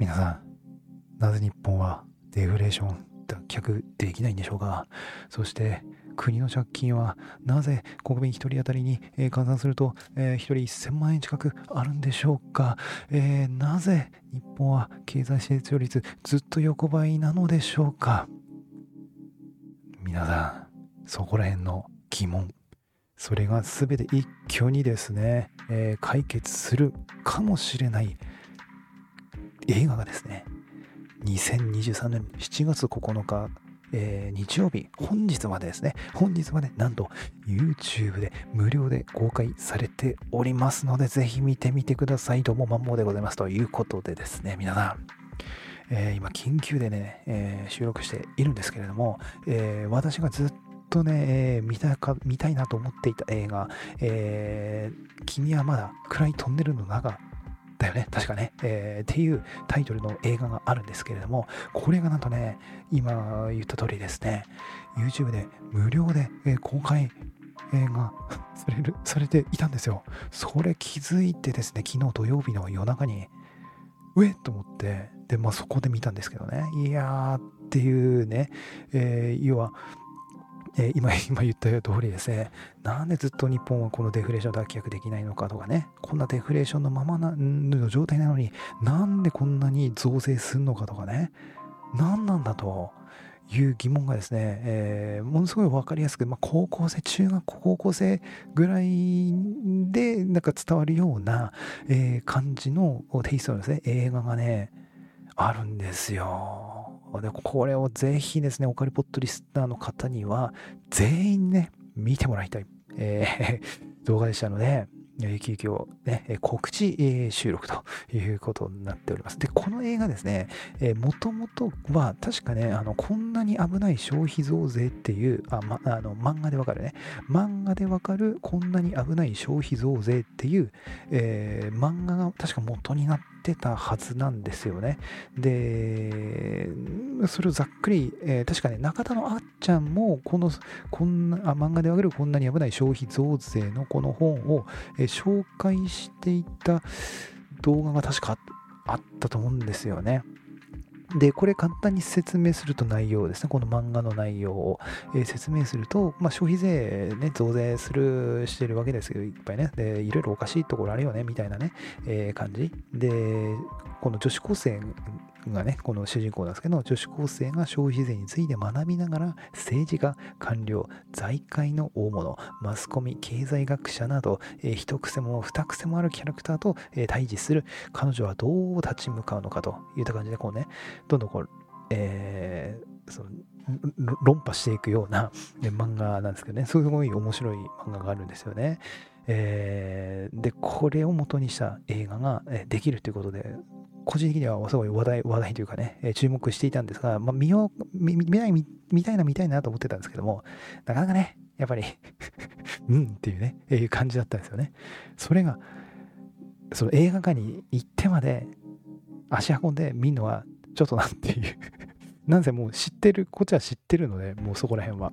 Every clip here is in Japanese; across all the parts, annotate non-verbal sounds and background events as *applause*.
皆さん、なぜ日本はデフレーション脱却できないんでしょうか？そして国の借金はなぜ国民1人当たりに、えー、換算すると、え、1人1000万円近くあるんでしょうか、えー、なぜ日本は経済成長率ずっと横ばいなのでしょうか？皆さんそこら辺の疑問。それが全て一挙にですね、え解決するかもしれない映画がですね2023年7月9日、えー、日曜日、本日までですね、本日までなんと YouTube で無料で公開されておりますので、ぜひ見てみてください。どうも、マンモーでございます。ということでですね、皆さん、えー、今、緊急でね、えー、収録しているんですけれども、え私がずっとね、えー、見たか見たいなと思っていた映画、えー、君はまだ暗いトンネルの中だよね、確かね、えー、っていうタイトルの映画があるんですけれども、これがなんとね、今言った通りですね、YouTube で無料で、えー、公開映画 *laughs* される、されていたんですよ。それ気づいてですね、昨日土曜日の夜中に、うえっ！と思って、で、まあそこで見たんですけどね、いやーっていうね、えー、要は、え、今、*laughs* 今言った通りですね、なんでずっと日本はこのデフレーション脱却できないのかとかね、こんなデフレーションのままなの状態なのに、なんでこんなに増税するのかとかね、何なんだという疑問がですね、えー、ものすごい分かりやすく、まあ、高校生、中学校、高校生ぐらいでなんか伝わるような、えー、感じのテイストのですね、映画がね、あるんですよ。でこれをぜひですね、オカリポットリスナーの方には、全員ね、見てもらいたい、えー、*laughs* 動画でしたので、急遽、ね、告知収録ということになっております。で、この映画ですね、もともとは確かね、あの、こんなに危ない消費増税っていう、あ、ま、あの、漫画でわかるね、漫画でわかるこんなに危ない消費増税っていう、えー、漫画が確か元になってたはずなんですよね。で、それをざっくり、えー、確かね、中田のあっちゃんも、この、こんな、あ漫画でわかるこんなに危ない消費増税のこの本を、えー、紹介していた動画が確かあったと思うんですよね。で、これ簡単に説明すると内容ですね、この漫画の内容を、えー、説明すると、まあ、消費税ね、増税する、してるわけですけど、いっぱいね、で、いろいろおかしいところあるよね、みたいなね、えー、感じ。で、この女子高生がね、この主人公なんですけど、女子高生が消費税について学びながら、政治家、官僚、財界の大物、マスコミ、経済学者など、えー、一癖も二癖もあるキャラクターと、えー、対峙する、彼女はどう立ち向かうのかといった感じで、こうね、どんどんこう、えー、その論破していくような、ね、漫画なんですけどね、すごい面白い漫画があるんですよね。えー、で、これを元にした映画ができるということで、個人的にはすごい話題、話題というかね、え注目していたんですが、まあ、見よう、見見ない、見たいな、見たいなと思ってたんですけども、なかなかね、やっぱり *laughs* うんっていうね、えいう感じだったんですよね。それが、その映画館に行ってまで足運んで見るのはちょっとなんていう *laughs* なんせもう知ってる、こっちは知ってるので、もうそこら辺は。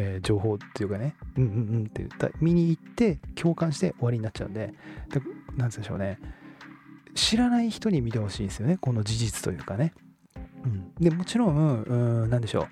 えー、情報っていうかね、うんうんうんって言った見に行って共感して終わりになっちゃうんで、でなんでしょうね、知らない人に見てほしいんですよね、この事実というかね。うん、でもちろん、うん、なんでしょう。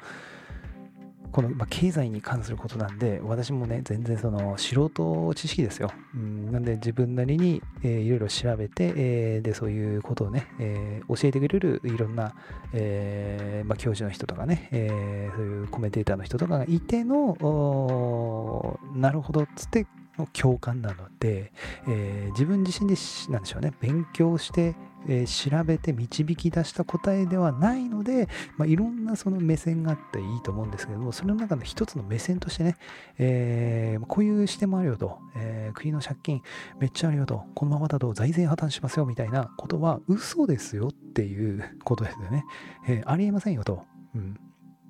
この、まあ、経済に関することなんで、私もね、全然その素人知識ですよ。うん、なんで自分なりに、えー、いろいろ調べて、えー、で、そういうことをね、えー、教えてくれるいろんな、えーまあ、教授の人とかね、えー、そういうコメンテーターの人とかがいての、なるほどっつって共感なので、えー、自分自身でなんでしょうね勉強して、えー、調べて導き出した答えではないので、まあ、いろんなその目線があっていいと思うんですけどもそれの中の一つの目線としてね、えー、こういう視点もあるよと、え国の借金めっちゃあるよとこのままだと財政破綻しますよみたいなことは嘘ですよっていうことですよね、えありえませんよと、うん、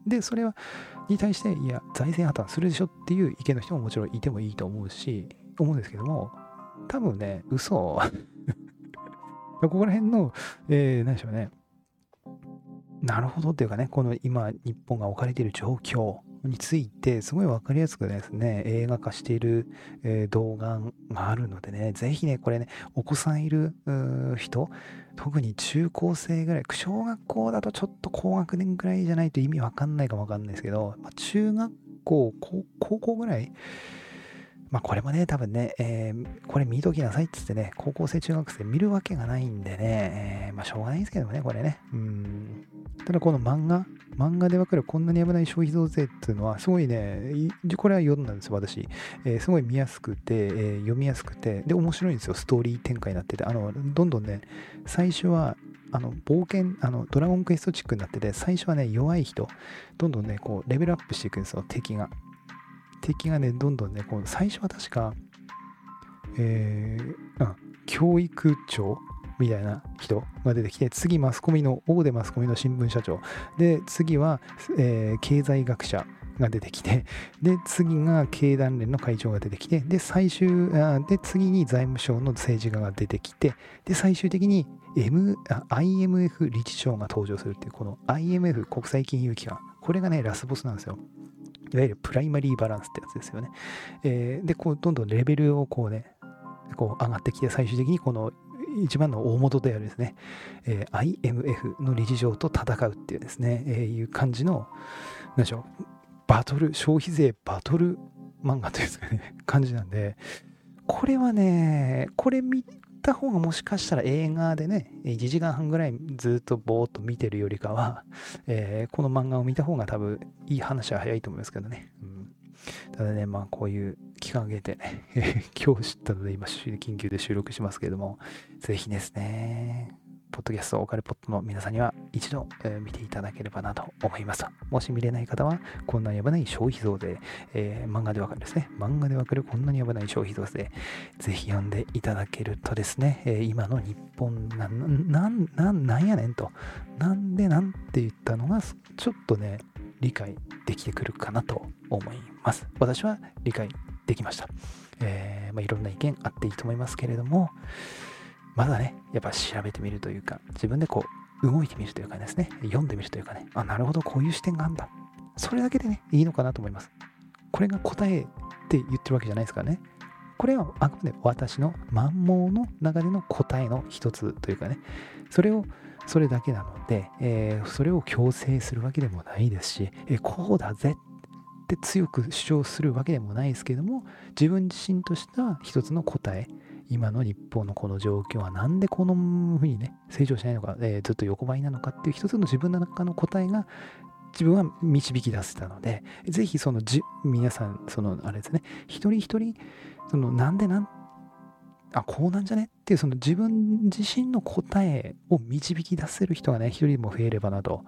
で、それは、に対して、いや、財政破綻するでしょっていう意見の人ももちろんいてもいいと思うし、思うんですけども、多分ね、嘘ここら辺の、えー、何でしょうね。なるほどっていうかね、この今、日本が置かれている状況、についてすごい分かりやすくですね映画化している、え、動画があるのでねぜひねこれねお子さんいる人特に中高生ぐらい小学校だとちょっと高学年ぐらいじゃないと意味わかんないかもわかんないですけど、まあ、中学校高校ぐらいまあこれもね、多分ね、えー、これ見ときなさいっつってね、高校生、中学生見るわけがないんでね、えー、まあしょうがないんですけどもね、これね。うん。ただこの漫画、漫画でわかるこんなに危ない消費増税っていうのは、すごいね、これは読んだんですよ、私。えー、すごい見やすくて、えー、読みやすくて、で、面白いんですよ、ストーリー展開になってて。あの、どんどんね、最初は、あの冒険あのドラゴンクエストチックになってて最初はね弱い人どんどんねこうレベルアップしていくんですよ敵が敵がね、どんどんね、こう最初は確か、えー、うん、教育長みたいな人が出てきて、次マスコミの、大手マスコミの新聞社長。で、次は、えー、経済学者が出てきて、で、次が経団連の会長が出てきて、で、最終、あで、次に財務省の政治家が出てきて、で、最終的に M、IMF 理事長が登場するっていう、この IMF 国際金融機関。これがね、ラスボスなんですよ。いわゆるプライマリーバランスってやつですよね。えー、で、こう、どんどんレベルをこうね、こう上がってきて、最終的にこの一番の大元であるですね、えー、IMF の理事長と戦うっていうですね、えー、いう感じの、何でしょう、バトル、消費税バトル漫画というんですかね、*laughs* 感じなんで、これはね、これ見た方がもしかしたら映画でね、1時間半ぐらいずっとぼーっと見てるよりかは、えー、この漫画を見た方が多分いい話は早いと思いますけどね。うん、ただね、まあこういう期間をげてね、*laughs* 今日知ったので今緊急で収録しますけれども、ぜひですね、ポッドキャストオカルポットの皆さんには一度、えー、見ていただければなと思います。もし見れない方は、こんなに危ない消費増税、えー、漫画でわかるですね。漫画でわかるこんなに危ない消費増税、ぜひ読んでいただけるとですね、えー、今の日本な、な、な、なんやねんと、なんでなんて言ったのが、ちょっとね、理解できてくるかなと思います。私は理解できました。えーまあ、いろんな意見あっていいと思いますけれども、まだね、やっぱ調べてみるというか、自分でこう、動いてみるというかですね、読んでみるというかね、あ、なるほど、こういう視点があるんだ。それだけでね、いいのかなと思います。これが答えって言ってるわけじゃないですからね。これはあくまで私の満盲の中での答えの一つというかね、それを、それだけなので、えー、それを強制するわけでもないですし、えー、こうだぜって強く主張するわけでもないですけども、自分自身とした一つの答え、今の日本のこの状況はなんでこのふうにね、成長しないのか、えー、ずっと横ばいなのかっていう一つの自分の中の答えが自分は導き出せたので、ぜひそのじ皆さん、そのあれですね、一人一人、そのなんでなん、あ、こうなんじゃね？っていうその自分自身の答えを導き出せる人がね、一人も増えればなと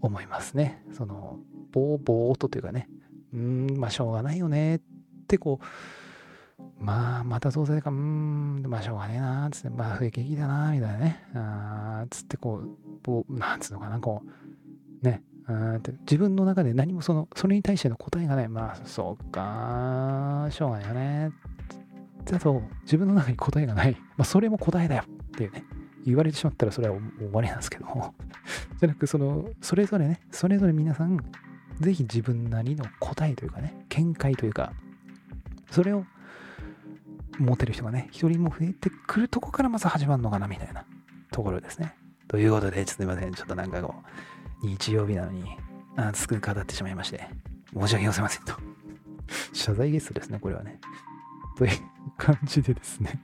思いますね。その、ぼーぼーとというかね、うん、まあしょうがないよねってこう、まあ、また増税か、うん、まあ、しょうがねえな、つって、まあ、増え景気だな、みたいなね。あつって、こう、なんつうのかな、こう、ね。って自分の中で何もその、それに対しての答えがない。まあ、そうか、しょうがないよね。だと、自分の中に答えがない。まあ、それも答えだよっていうね。言われてしまったらそれは終わりなんですけども。*laughs* じゃなく、その、それぞれね、それぞれ皆さん、ぜひ自分なりの答えというかね、見解というか、それを持てる人がね、一人も増えてくるとこからまず始まるのかな、みたいなところですね。ということで、すみません。ちょっとなんかこう、日曜日なのに、熱く語ってしまいまして、申し訳ございませんと。謝罪ゲストですね、これはね。という感じでですね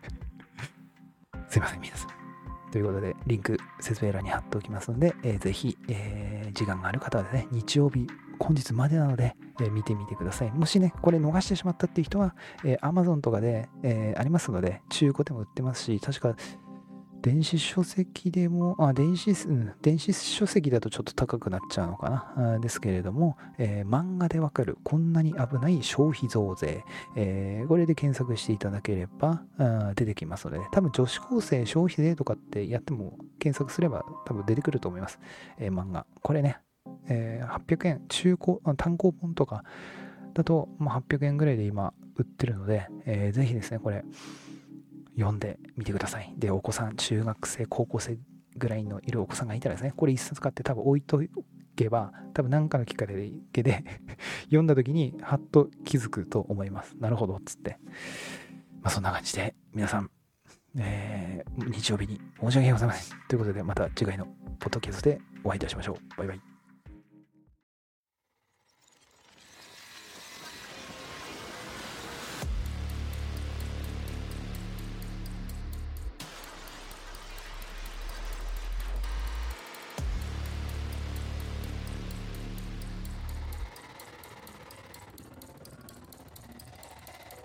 *laughs* すいません、皆さん。ということで、リンク説明欄に貼っておきますので、えー、ぜひ、えー、時間がある方はですね、日曜日本日までなので、えー、見てみてください。もしね、これ逃してしまったっていう人は、えー、Amazon とかで、えー、ありますので、中古でも売ってますし、確か電子書籍でも、あ、電子、うん、電子書籍だとちょっと高くなっちゃうのかな。ですけれども、えー、漫画でわかる、こんなに危ない消費増税、えー、これで検索していただければあ出てきますので、多分女子高生消費税とかってやっても検索すれば多分出てくると思います。えー、漫画。これね、え、800円、中古、単行本とかだと、まあ、800円ぐらいで今売ってるので、えー、ぜひですね、これ、読んでみてください。で、お子さん、中学生、高校生ぐらいのいるお子さんがいたらですね、これ一冊買って多分置いとけば、多分何かのきっかけで *laughs* 読んだ時にハッと気づくと思います。なるほど、つって。まあそんな感じで、皆さん、えー、日曜日に申し訳ございません。ということで、また次回のポッドキャストでお会いいたしましょう。バイバイ。